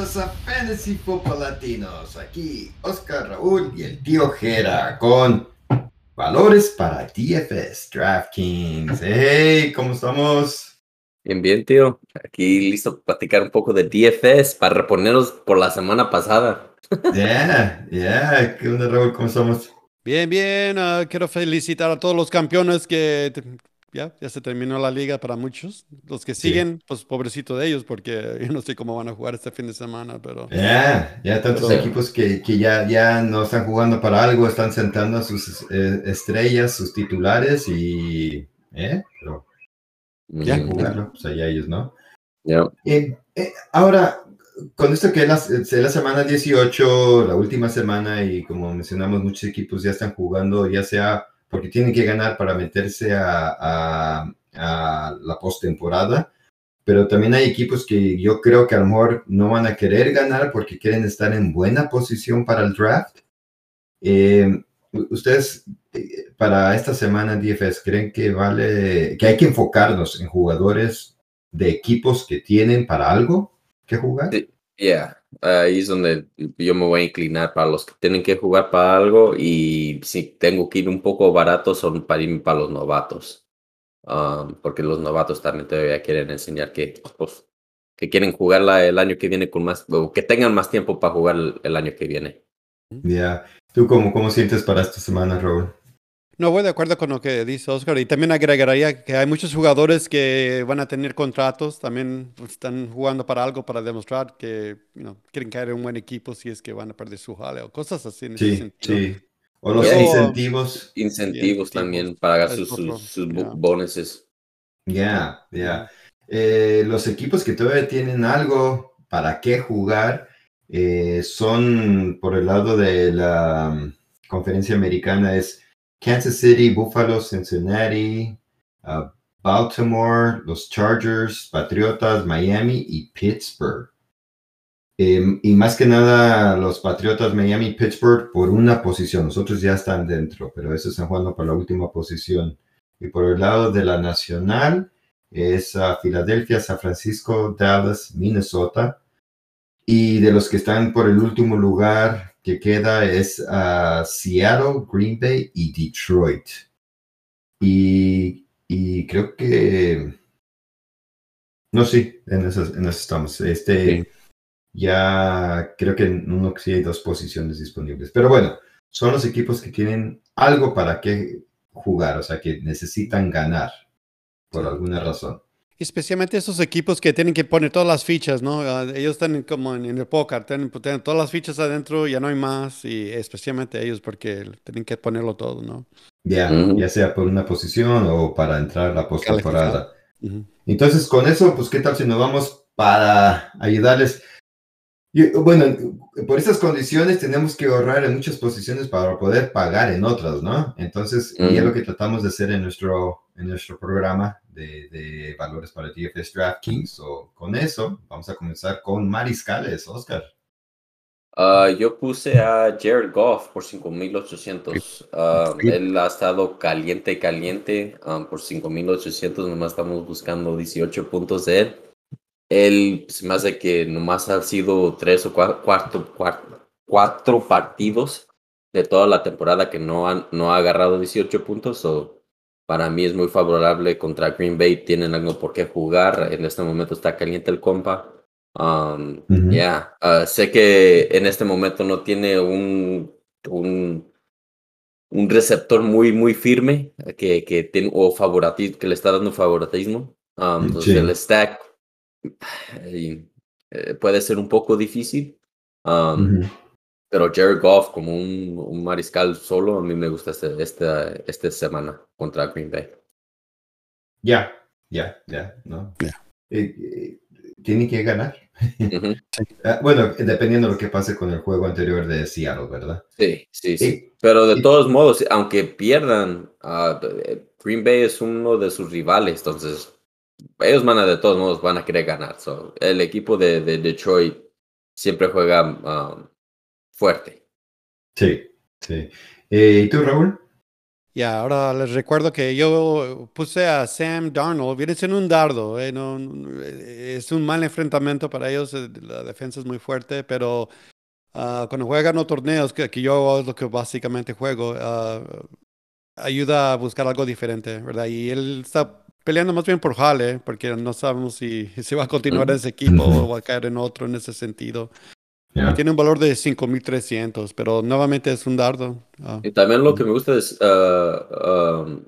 Bienvenidos a Fantasy Football Latinos. Aquí Oscar Raúl y el tío Jera con valores para DFS DraftKings. Hey, ¿cómo estamos? Bien, bien, tío. Aquí listo para platicar un poco de DFS para reponernos por la semana pasada. Yeah, yeah. ¿Qué onda, Raúl? ¿Cómo estamos? Bien, bien. Uh, quiero felicitar a todos los campeones que ya, ya se terminó la liga para muchos. Los que siguen, pues pobrecito de ellos, porque yo no sé cómo van a jugar este fin de semana, pero... Ya, ya tantos equipos que, que, ya, ya no están jugando para algo, están sentando a sus eh, estrellas, sus titulares y... ¿Eh? Pero... Ya, jugarlo, pues allá ellos, ¿no? Ya. Eh, eh, ahora, con esto que es la, la, semana 18, la última semana, y como mencionamos, muchos equipos ya están jugando, ya sea porque tienen que ganar para meterse a, a, la postemporada. Pero también hay equipos que yo creo que a lo mejor no van a querer ganar porque quieren estar en buena posición para el draft. Eh, ustedes, eh, para esta semana DFS, ¿creen que vale, que hay que enfocarnos en jugadores de equipos que tienen para algo que jugar? Yeah, ahí es donde yo me voy a inclinar para los que tienen que jugar para algo y si tengo que ir un poco barato son para irme para los novatos. Um, porque los novatos también todavía quieren enseñar que, pues, que quieren jugar el año que viene con más, o que tengan más tiempo para jugar el, año que viene. Ya, ¿tú cómo, cómo sientes para esta semana, Raúl? No, voy de acuerdo con lo que dice Oscar. Y también agregaría que hay muchos jugadores que van a tener contratos, también están jugando para algo, para demostrar que quieren caer en un buen equipo si es que van a perder su jale o cosas así. En sí, ese sí. O los incentivos. Incentivos también para sus, sus, bonuses. Ya, ya. Eh, los equipos que todavía tienen algo para qué jugar eh, son por el lado de la um, conferencia americana es Kansas City, Buffalo, Cincinnati, uh, Baltimore, los Chargers, Patriotas, Miami y Pittsburgh. Em, y más que nada los Patriotas, Miami y Pittsburgh por una posición. Nosotros ya están dentro, pero eso están jugando por la última posición. Y por el lado de la nacional es uh, Filadelfia, San Francisco, Dallas, Minnesota. Y de los que están por el último lugar, que queda es uh, Seattle, Green Bay y Detroit. Y, y, creo que... No, sí, en eso, en estamos. Este, Ya creo que en uno sí hay dos posiciones disponibles. Pero bueno, son los equipos que tienen algo para qué jugar, o sea, que necesitan ganar por alguna razón. Especialmente esos equipos que tienen que poner todas las fichas, ¿no? Ah, ellos están como en, el póker, tienen, todas las fichas adentro, ya no hay más, y especialmente ellos porque tienen que ponerlo todo, ¿no? Ya, ya sea por una posición o para entrar a la postemporada. Entonces, con eso, pues, ¿qué tal si nos vamos para ayudarles? Bueno, por estas condiciones tenemos que ahorrar en muchas posiciones para poder pagar en otras, ¿no? Entonces, y es lo que tratamos de hacer en nuestro, en nuestro programa de, de valores para DFS DraftKings. O con eso, vamos a comenzar con mariscales, Oscar. Uh, yo puse a Jared Goff por 5.800. Uh, él ha estado caliente, caliente um, por 5.800. Nomás estamos buscando 18 puntos de él él se me hace que nomás ha sido tres o cuatro, cuatro, cuatro, partidos de toda la temporada que no, han, no ha agarrado 18 puntos. o para mí es muy favorable contra Green Bay. Tienen algo por qué jugar. En este momento está caliente el compa. Um, ya, ah, sé que en este momento no tiene un, un, un receptor muy, muy firme que, que, tiene, o favoritismo, que le está dando favoritismo. Um, entonces el stack y, eh, puede ser un poco difícil. Pero Jared Goff como un, mariscal solo, a mí me gusta este, esta, esta semana contra Green Bay. Ya, ya, ya, ¿no? Eh, eh, tiene que ganar. Ah, bueno, dependiendo de lo que pase con el juego anterior de Seattle, ¿verdad? Sí, sí, sí. Pero de todos modos, aunque pierdan, uh, Green Bay es uno de sus rivales, entonces ellos van a de todos modos van a querer ganar. el equipo de, de, Detroit siempre juega um, fuerte. Sí, sí. Eh, ¿Y tú, Raúl? Y ahora les recuerdo que yo puse a Sam Darnold, viene siendo un dardo, eh, no, eh, es un mal enfrentamiento para ellos, eh, la defensa es muy fuerte, pero ah, cuando juegan los torneos, que, que yo es lo que básicamente juego, ah, ayuda a buscar algo diferente, ¿verdad? Y él está peleando más bien por Jale, porque no sabemos si, si va a continuar en ese equipo o va a caer en otro en ese sentido. Yeah. Tiene un valor de 5.300, pero nuevamente es un dardo. Ah, Y también lo que me gusta es. ah, um,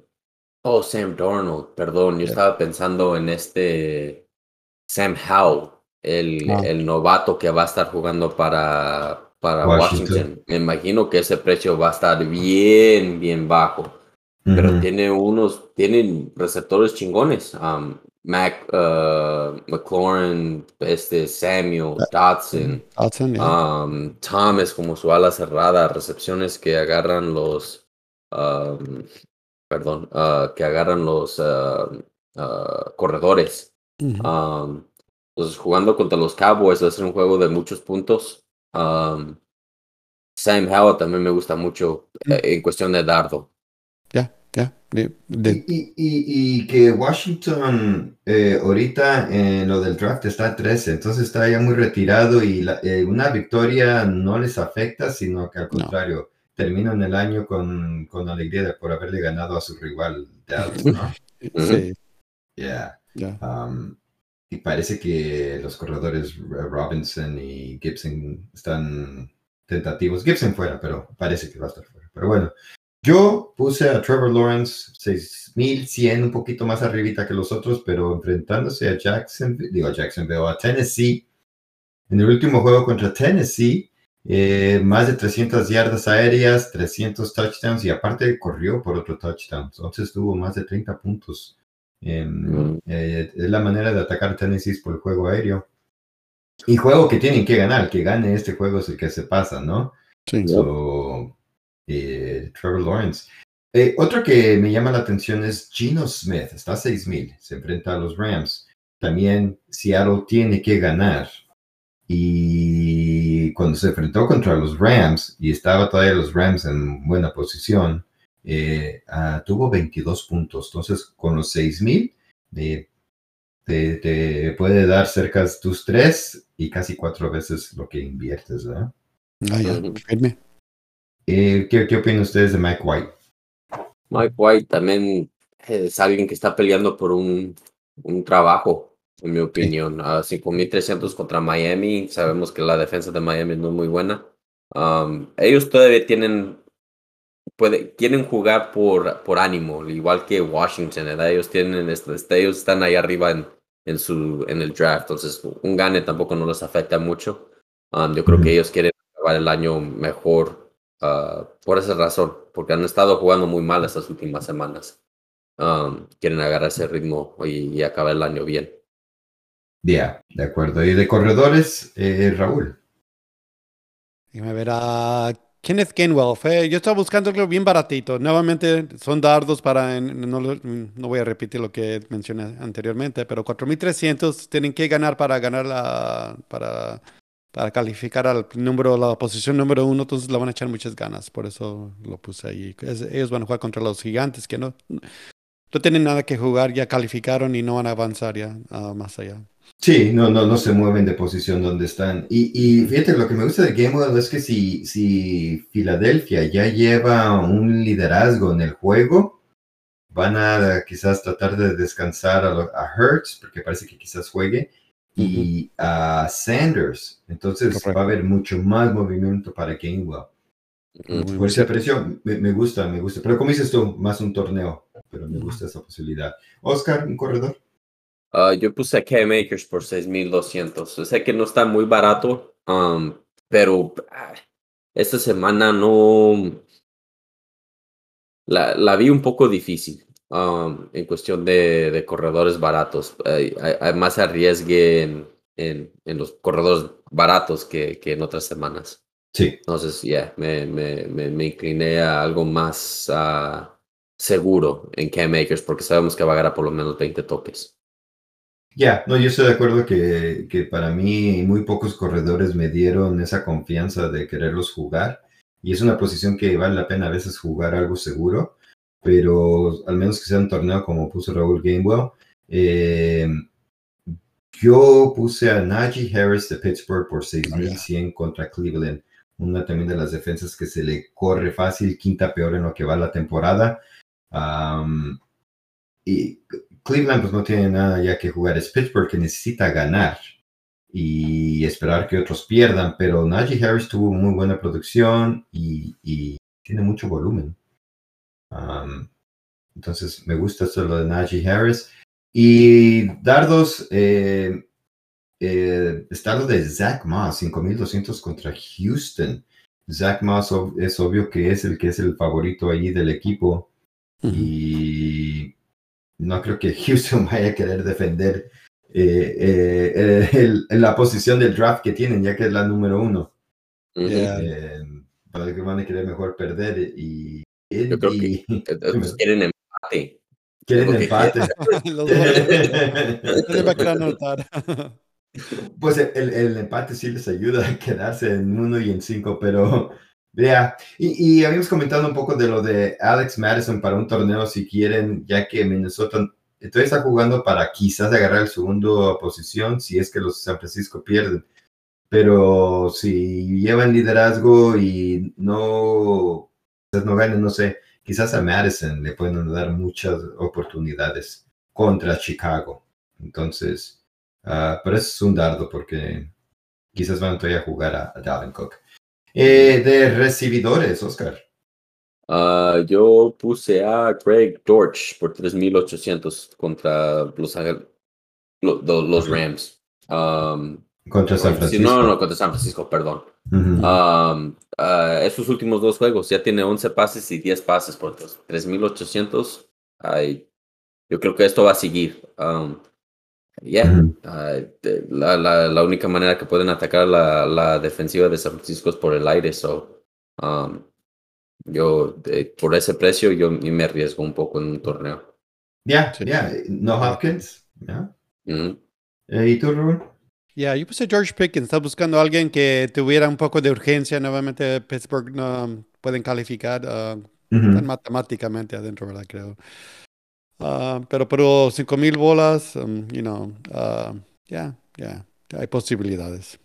oh, Sam Darnold, perdón. Yo Yeah. estaba pensando en este. Sam Howell, el, el novato que va a estar jugando para, para Washington. Washington. Me imagino que ese precio va a estar bien, bien bajo. Pero tiene unos, tienen receptores chingones. Um, Mac, uh, McLaurin, este, Samuel, Dotson, Dotson, yeah. um, Thomas como su ala cerrada, recepciones que agarran los, um, perdón, uh, que agarran los uh, uh, corredores. Um, entonces, jugando contra los Cowboys va a ser un juego de muchos puntos. Um, Sam Howell también me gusta mucho Mm. eh, en cuestión de dardo. Ya, ya. De- de- Y, y- y- y que Washington eh, ahorita en lo del draft está a 13, entonces está ya muy retirado y la- eh, una victoria no les afecta, sino que al No. contrario, terminan el año con, con alegría de- por haberle ganado a su rival Dallas, ¿no? Sí, Yeah. ya. Um, y parece que los corredores eh, Robinson y Gibson están tentativos. Gibson fuera, pero parece que va a estar fuera. Pero bueno, yo puse a Trevor Lawrence 6100, un poquito más arribita que los otros, pero enfrentándose a Jackson, digo a Jacksonville, a Tennessee. En el último juego contra Tennessee, eh, más de 300 yardas aéreas, 300 touchdowns y aparte corrió por otro touchdown. Entonces tuvo más de 30 puntos. Em, Mm. eh, es la manera de atacar Tennessee por el juego aéreo. Y juego que tienen que ganar, el que gane este juego es el que se pasa, ¿no? Sí. So, eh, Trevor Lawrence. Eh, otro que me llama la atención es Geno Smith, está a 6000, se enfrenta a los Rams. También Seattle tiene que ganar. Y cuando se enfrentó contra los Rams, y estaba todavía los Rams en buena posición, eh, ah, tuvo 22 puntos. Entonces, con los 6000, eh, te, te puede dar cerca de tus tres y casi cuatro veces lo que inviertes, ¿verdad? Ah, ya. Eh, ¿qué, ¿Qué opinan ustedes de Mike White? Mike White también es alguien que está peleando por un, un trabajo, en mi opinión. A 5.300 contra Miami, sabemos que la defensa de Miami no es muy buena. Um, ellos todavía tienen, puede, quieren jugar por, por ánimo, igual que Washington, ¿verdad? Ellos, tienen, ellos están ahí arriba en, en, su, en el draft, entonces un gane tampoco no les afecta mucho. Um, yo creo que ellos quieren acabar el año mejor ah, por esa razón, porque han estado jugando muy mal estas últimas semanas. Um, quieren agarrar ese ritmo y, y acabar el año bien. Ya, de acuerdo. Y de corredores, eh, Raúl. Déjame ver a Kenneth Gainwell. Fue, yo estaba buscando algo bien baratito. Nuevamente son dardos para, no, no voy a repetir lo que mencioné anteriormente, pero 4.300 tienen que ganar para ganar la, para, para calificar al número, la posición número uno, entonces le van a echar muchas ganas. Por eso lo puse ahí. Ellos van a jugar contra los gigantes que no, no tienen nada que jugar, ya calificaron y no van a avanzar ya ah, más allá. Sí, no, no, no se mueven de posición donde están. Y, y fíjate, lo que me gusta de Gamewell es que si, si Filadelfia ya lleva un liderazgo en el juego, van a quizás tratar de descansar a, a Hertz, porque parece que quizás juegue, y a Sanders. Entonces Correcto. va a haber mucho más movimiento para. Muy Por ese precio me, me gusta, me gusta. Pero como dices tú, más un torneo, pero me gusta esa posibilidad. Oscar, un corredor. Ah, yo puse a Cam Akers por 6.200. Sé que no está muy barato, um, pero ah, esta semana no. La, la vi un poco difícil um, en cuestión de, de corredores baratos. Hay, hay- hay más arriesgue en, en, en los corredores baratos que, que en otras semanas. Sí, Entonces, ya, me, me, me, me incliné a algo más ah, seguro en Cam Akers porque sabemos que va a ganar por lo menos 20 toques. Ya, no, yo estoy de acuerdo que, que para mí muy pocos corredores me dieron esa confianza de quererlos jugar y es una posición que vale la pena a veces jugar algo seguro. Pero al menos que sea un torneo como puso Raúl Gamewell. Eh, yo puse a Najee Harris de Pittsburgh por 6.100 contra Cleveland. Una también de las defensas que se le corre fácil, quinta peor en lo que va la temporada. y Cleveland pues no tiene nada ya que jugar. Es Pittsburgh que necesita ganar y esperar que otros pierdan, pero Najee Harris tuvo muy buena producción y, tiene mucho volumen. Entonces me gusta esto lo de Najee Harris. Y dardos, eh, eh, de Zach Moss, 5200 contra Houston. Zach Moss es obvio que es el que es el favorito allí del equipo. Y no creo que Houston vaya a querer defender eh, eh la posición del draft que tienen, ya que es la número uno. Eh, para que van a querer mejor perder. Y, Yo creo que quieren empate. Quieren empate. pues el, el, empate sí les ayuda a quedarse en uno y en cinco, pero vea. Y, y, habíamos comentado un poco de lo de Alex Madison para un torneo, si quieren, ya que Minnesota entonces está jugando para quizás agarrar el segundo posición si es que los San Francisco pierden. Pero si llevan liderazgo y no, no sé, quizás a Madison le pueden dar muchas oportunidades contra Chicago. Entonces, uh, pero eso es un dardo porque quizás van todavía a jugar a, Dalvin Cook. Eh, de recibidores, Oscar. Uh, yo puse a Greg Dortch por 3.800 contra los, los, los Rams. Um, contra San Francisco. No, no, contra San Francisco, perdón. Um, uh, esos últimos dos juegos ya tiene 11 pases y 10 pases por 3.800. Yo creo que esto va a seguir. Um, yeah. Uh, la, la, la, única manera que pueden atacar la, la, defensiva de San Francisco es por el aire. So, um, yo, por ese precio, yo me arriesgo un poco en un torneo. Ya, ya, no Hopkins. ya eh, ¿Y tú, Rubén? Ya, yo puse George Pickens. Está buscando a alguien que tuviera un poco de urgencia. Nuevamente, Pittsburgh no pueden calificar uh, matemáticamente adentro, ¿verdad? Creo. Uh, pero por 5 mil bolas, um, you know, uh, ya, ya, hay posibilidades.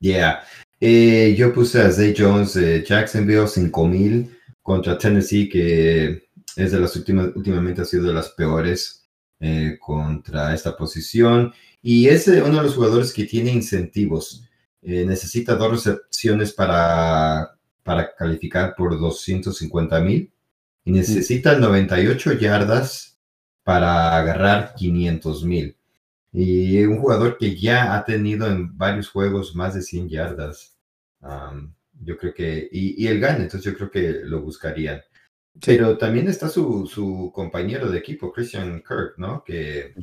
Yeah. Eh, yo puse a Zay Jones de Jacksonville 5000 contra Tennessee, que es de las últimas, últimamente ha sido de las peores eh, contra esta posición. Y es uno de los jugadores que tiene incentivos. Eh, necesita dos recepciones para, para calificar por 250 mil y necesita 98 yardas para agarrar 500 mil. Y un jugador que ya ha tenido en varios juegos más de 100 yardas. yo creo que, y, y él gana, entonces yo creo que lo buscarían. Pero también está su, su, compañero de equipo, Christian Kirk, ¿no? Que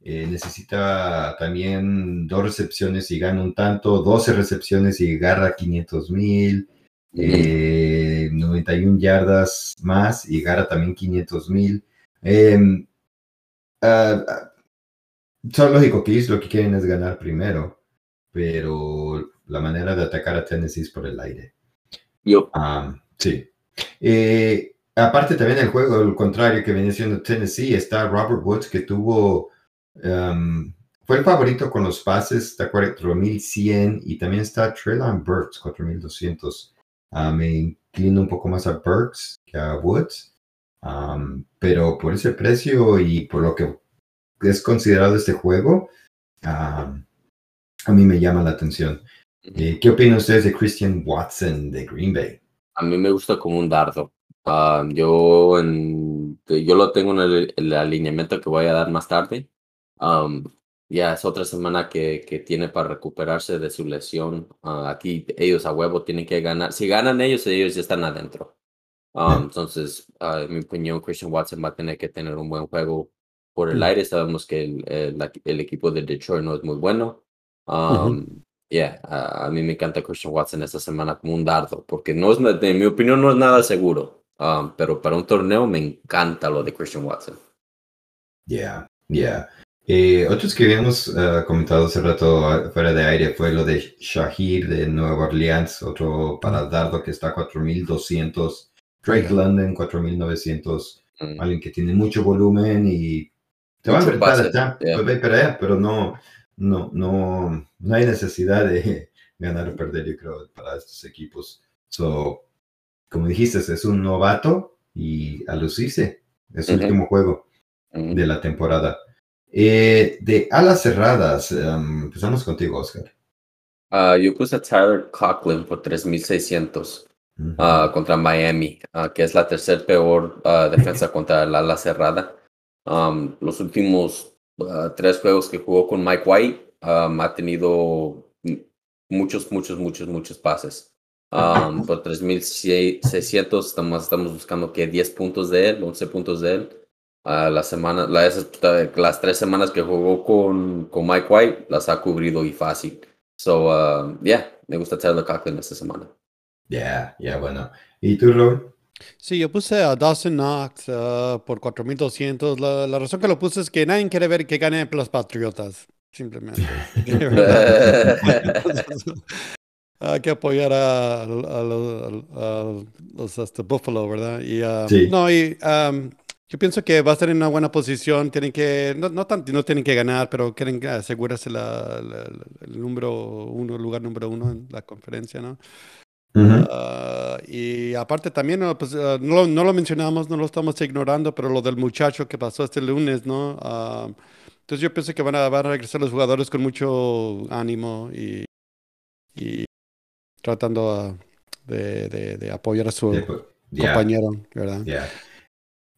eh, necesita también dos recepciones y gana un tanto, 12 recepciones y agarra 500 mil, 91 eh, yardas más y agarra también 500 mil. Eh, son lógico que ellos lo que quieren es ganar primero, pero la manera de atacar a Tennessee es por el aire. Yo. sí. Eh, aparte también el juego, el contrario que viene siendo Tennessee, está Robert Woods que tuvo, fue el favorito con los pases, está 4100 y también está Traylon Burks, 4200. Uh, me inclino un poco más a Burks que a Woods, pero por ese precio y por lo que es considerado este juego, a mí me llama la atención. Eh, ¿Qué opinan ustedes de Christian Watson de Green Bay? A mí me gusta como un dardo. Yo, en, yo lo tengo en el, alineamiento que voy a dar más tarde. ya es otra semana que, que, tiene para recuperarse de su lesión. Ah, aquí ellos a huevo tienen que ganar. Si ganan ellos, ellos ya están adentro. entonces, uh, en mi opinión, Christian Watson va a tener que tener un buen juego por el mm. aire. Sabemos que el, el, equipo de Detroit no es muy bueno. Um, Yeah, a mí me encanta Christian Watson esta semana como un dardo, porque no es, en mi opinión no es nada seguro, um, pero para un torneo me encanta lo de Christian Watson. Yeah, yeah. Eh, otros que habíamos uh, comentado hace rato uh, fuera de aire fue lo de Shahir de Nueva Orleans, otro para dardo que está a 4200 Drake London, 4900, mm. alguien que tiene mucho volumen y te va a enfrentar a yeah. pero no, no, no, no hay necesidad de ganar o perder, yo creo, para estos equipos. So, como dijiste, es un novato y a lucirse. Es el último juego de la temporada. Eh, de alas cerradas, em, empezamos contigo, Oscar. Uh, yo puse a Tyler Coughlin por 3600 uh, contra Miami, uh, que es la tercer peor defensa contra el ala cerrada. Um, los últimos tres juegos que jugó con Mike White um, ha tenido muchos, muchos, muchos, muchos pases. Um, por 3600 estamos, estamos buscando que 10 puntos de él, 11 puntos de él. Uh, la semana, la, las tres semanas que jugó con, con Mike White las ha cubrido y fácil. So, uh, yeah, me gusta Taylor Conklin esta semana. Yeah, yeah, bueno. ¿Y tú, Robert? Sí, yo puse a Dawson Knox uh, por 4200. La, la razón que lo puse es que nadie quiere ver que gane los Patriotas, simplemente. Hay que apoyar a, a, los, hasta Buffalo, ¿verdad? Y, uh, sí. No, y um, yo pienso que va a estar en una buena posición. Tienen que, no, no, tanto, no tienen que ganar, pero quieren asegurarse la, el número uno, lugar número uno en la conferencia, ¿no? Ah, y aparte también, pues, ah, no, no, lo mencionamos, no lo estamos ignorando, pero lo del muchacho que pasó este lunes, ¿no? Uh, entonces yo pienso que van a, van a regresar los jugadores con mucho ánimo y, y tratando de, de, de, apoyar a su compañero, ¿verdad?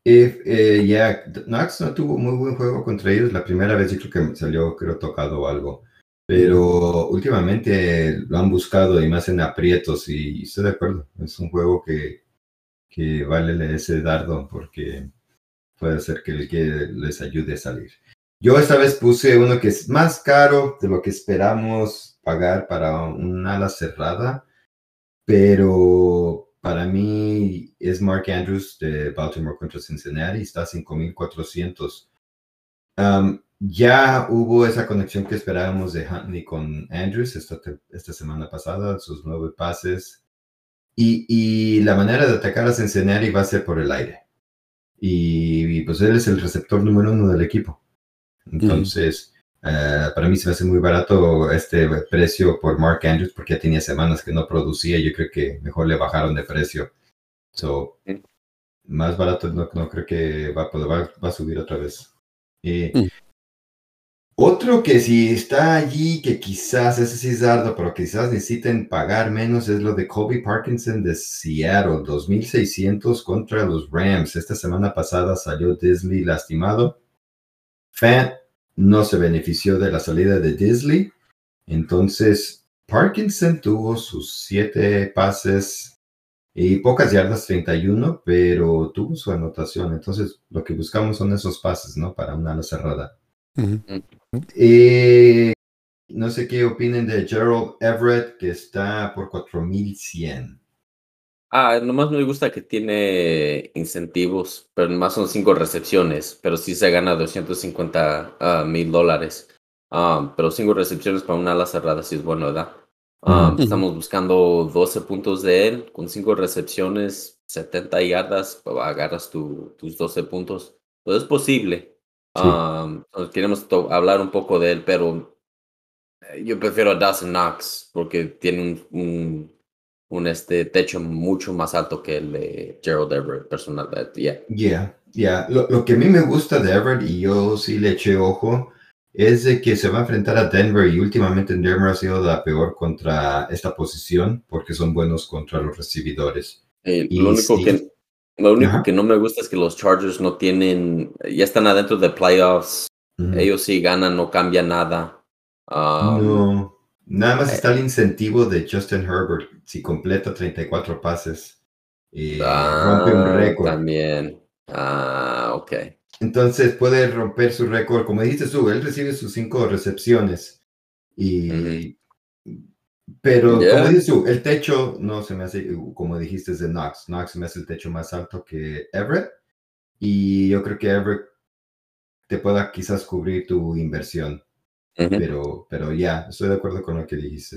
Eh, ya, Knox no tuvo muy buen juego contra ellos. La primera vez yo creo que salió, creo, tocado o algo. Pero últimamente lo han buscado y más en aprietos y, estoy de acuerdo. Es un juego que, que vale ese dardo porque puede ser que, les ayude a salir. Yo esta vez puse uno que es más caro de lo que esperamos pagar para un ala cerrada, pero para mí es Mark Andrews de Baltimore contra Cincinnati, está a 5400. Um, ya hubo esa conexión que esperábamos de Huntley con Andrews esta, esta semana pasada, sus nueve pases. Y, y, la manera de atacar a Cincinnati va a ser por el aire. Y, pues él es el receptor número uno del equipo. Entonces, eh, para mí se me hace muy barato este precio por Mark Andrews porque ya tenía semanas que no producía. Yo creo que mejor le bajaron de precio. So, más barato no, no, creo que va, va, va a subir otra vez. Mm. Otro que si está allí, que quizás, ese sí es dardo, pero quizás necesiten pagar menos, es lo de Kobe Parkinson de Seattle, 2.600 contra los Rams. Esta semana pasada salió Disney lastimado. Fan no se benefició de la salida de Disley. Entonces, Parkinson tuvo sus siete pases y pocas yardas, 31, pero tuvo su anotación. Entonces, lo que buscamos son esos pases, ¿no? Para una ala cerrada. Eh, no sé qué opinen de Gerald Everett, que está por 4100. Ah, nomás me gusta que tiene incentivos, pero nomás son cinco recepciones, pero sí se gana 250 ah, mil dólares. Ah, pero cinco recepciones para una ala cerrada sí es bueno, ¿verdad? Ah, estamos buscando 12 puntos de él, con cinco recepciones, 70 yardas, pues, agarras tus 12 puntos. Todo es posible. queremos hablar un poco de él, pero eh, yo prefiero a Dawson Knox porque tiene un un este techo mucho más alto que el de Gerald Everett, personalmente. Yeah. Yeah, yeah. Lo, lo, que a mí me gusta de Everett, y yo sí le eché ojo, es de que se va a enfrentar a Denver y últimamente Denver ha sido la peor contra esta posición porque son buenos contra los recibidores. lo único, que, lo único que no me gusta es que los Chargers no tienen, ya están adentro de playoffs, ellos sí ganan, no cambia nada. no. Nada más eh. está el incentivo de Justin Herbert si completa 34 pases y rompe un ah, récord. También. Ah, ok. Entonces puede romper su récord. Como dijiste tú, él recibe sus cinco recepciones. Y. Pero, como dices tú, el techo no se me hace, como dijiste, es de Knox. Knox me hace el techo más alto que Everett. Y yo creo que Everett te pueda quizás cubrir tu inversión. Pero, pero ya, estoy de acuerdo con lo que dijiste.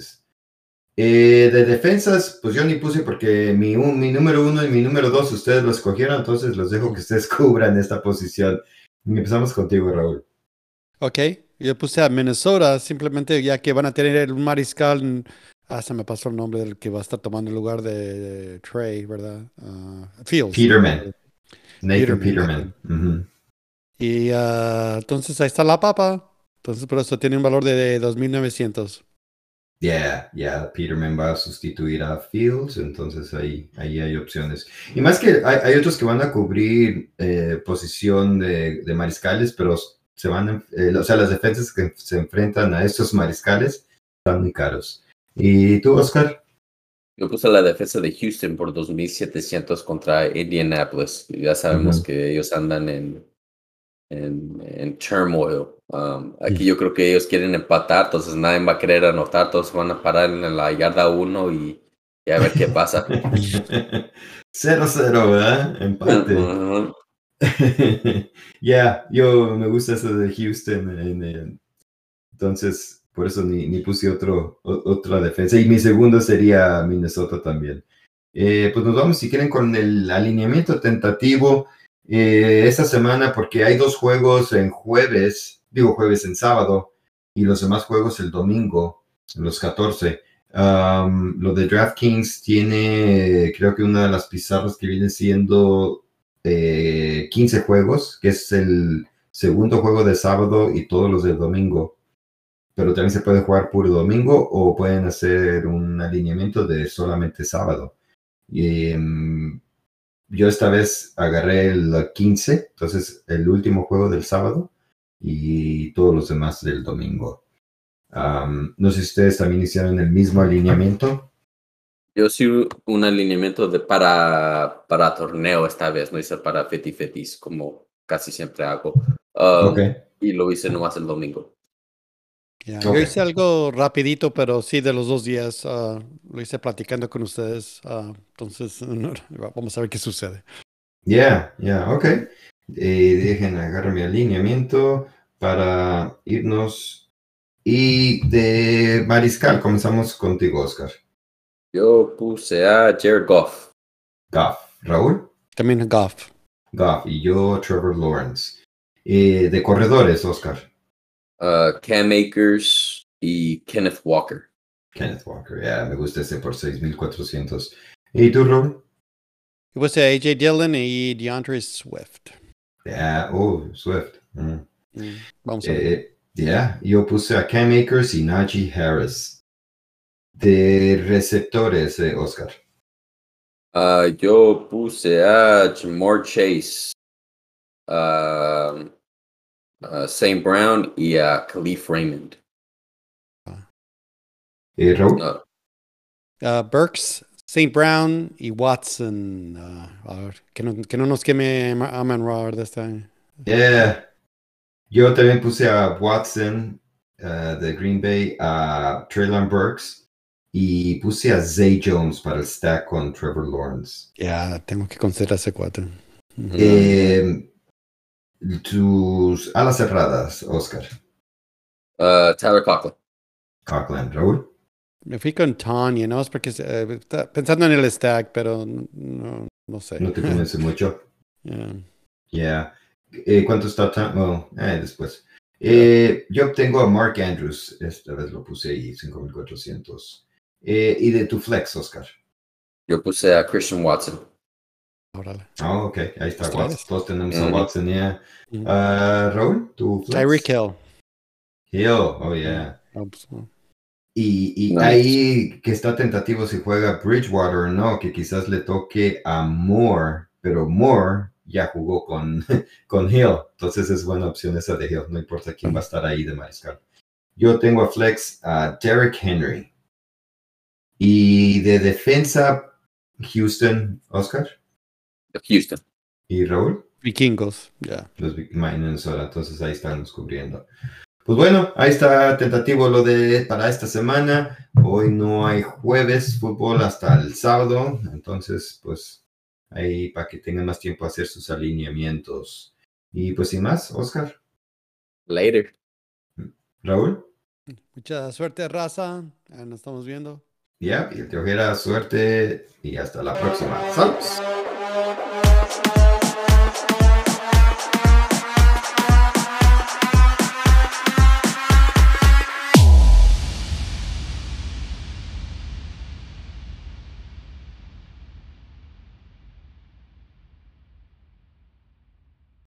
Eh, de defensas, pues yo ni puse porque mi, un- mi número uno y mi número dos ustedes lo escogieron, entonces los dejo que ustedes cubran esta posición. Y empezamos contigo, Raúl. Ok, yo puse a Minnesota simplemente ya que van a tener un mariscal. Ah, se me pasó el nombre del que va a estar tomando el lugar de, Trey, ¿verdad? Ah, Fields. Peterman. Peterman, Nathan Peterman. Ujú. Y ah, entonces ahí está la papa. Entonces por eso tiene un valor de 2.900. Yeah, yeah, Peterman va a sustituir a Fields, entonces ahí, ahí hay opciones. Y más que hay, hay otros que van a cubrir eh, posición de, de mariscales, pero se van, a- eh, o sea, las defensas que se enfrentan a estos mariscales están muy caros. ¿Y tú, Oscar? Yo puse la defensa de Houston por 2.700 contra Indianapolis. Ya sabemos que ellos andan en, en, en turmoil. Um, aquí yo creo que ellos quieren empatar, entonces nadie va a querer anotar, todos van a parar en la yarda uno y, y a ver qué pasa. 0-0, ¿verdad? Empate. Ujú. Ya, yo me gusta eso de Houston. en- en- entonces, por eso ni, ni puse otro, o- otra defensa. Y mi segundo sería Minnesota también. Eh, pues nos vamos, si quieren, con el alineamiento tentativo eh, esta semana, porque hay dos juegos en jueves, digo jueves en sábado, y los demás juegos el domingo, los 14. Um, lo de DraftKings tiene, creo que una de las pizarras que viene siendo eh, 15 juegos, que es el segundo juego de sábado y todos los del domingo. Pero también se puede jugar puro domingo o pueden hacer un alineamiento de solamente sábado. Y, em, yo esta vez agarré el 15, entonces el último juego del sábado y todos los demás del domingo. No sé si ustedes también hicieron el mismo alineamiento. Yo sí un alineamiento de para, para torneo esta vez, no hice para feti fetis como casi siempre hago. Um, Ok. Y lo hice nomás el domingo. Yo hice algo rapidito, pero sí de los dos días. ah, lo hice platicando con ustedes. ah, entonces, vamos a ver qué sucede. Ya, ya, ok. Eh, dejen agarrar mi alineamiento para irnos. Y de Mariscal, comenzamos contigo, Oscar. Yo puse a Jared Goff. Goff. Raúl. También Goff. Goff. Y yo, Trevor Lawrence. Eh, de corredores, Oscar. Uh, Cam Akers y Kenneth Walker. Kenneth Walker. Ya, me gusta ese por 6400. ¿Y tú, Raúl? Yo puse a AJ Dillon y DeAndre Swift. Ya, oh, Swift. Mm. Mm, Vamos a ver. Eh, ya, yo puse a Cam Akers y Najee Harris. De receptores, eh, Oscar. Uh, yo puse a Jamar Chase, uh, uh, St. Brown y a Khalif Raymond. Eh, Raúl. Uh, Ah, Burks, St. Brown y Watson. a ver, que, no, que no nos queme Ma- Amon Ra de este año. Yeah. Yo también puse a Watson uh, de Green Bay, a Traylon Burks y puse a Zay Jones para el stack con Trevor Lawrence. Ya, tengo que considerar ese cuate. Ujú. Eh, tus alas cerradas, Oscar. uh, Tyler Conklin. Coughlin, Raúl. Me fui con Tanya, ¿no? Es porque eh, está pensando en el stack, pero no, no, sé. No te convence mucho. Ya. Yeah. Eh, ¿Cuánto está? tan- Well, eh, después. Eh, yo obtengo a Mark Andrews. Esta vez lo puse ahí, 5400. Eh, y de tu flex, Oscar. Yo puse a Christian Watson. Órale. Oh, ok, ahí está tres. Todos tenemos a. Watson, yeah. Ah, Raúl, tu flex. Tyreek Hill. Hill, oh yeah. Ah, pues, no. Y, y ahí que está tentativo si juega Bridgewater o no, que quizás le toque a Moore, pero Moore ya jugó con, con Hill, entonces es buena opción esa de Hill, no importa quién va a estar ahí de mariscal. Yo tengo a flex a Derrick Henry. Y de defensa, Houston, Oscar Houston. y Raúl. Vikingos. Ya. los Big- Minnesota, entonces ahí están cubriendo. Pues bueno, ahí está tentativo lo de para esta semana. Hoy no hay jueves fútbol hasta el sábado, entonces pues ahí para que tengan más tiempo a hacer sus alineamientos. Y pues sin más, Oscar, Later. Raúl, Mucha suerte, raza. Nos estamos viendo. Ya, y el Ojera, suerte y hasta la próxima. ¡Saludos!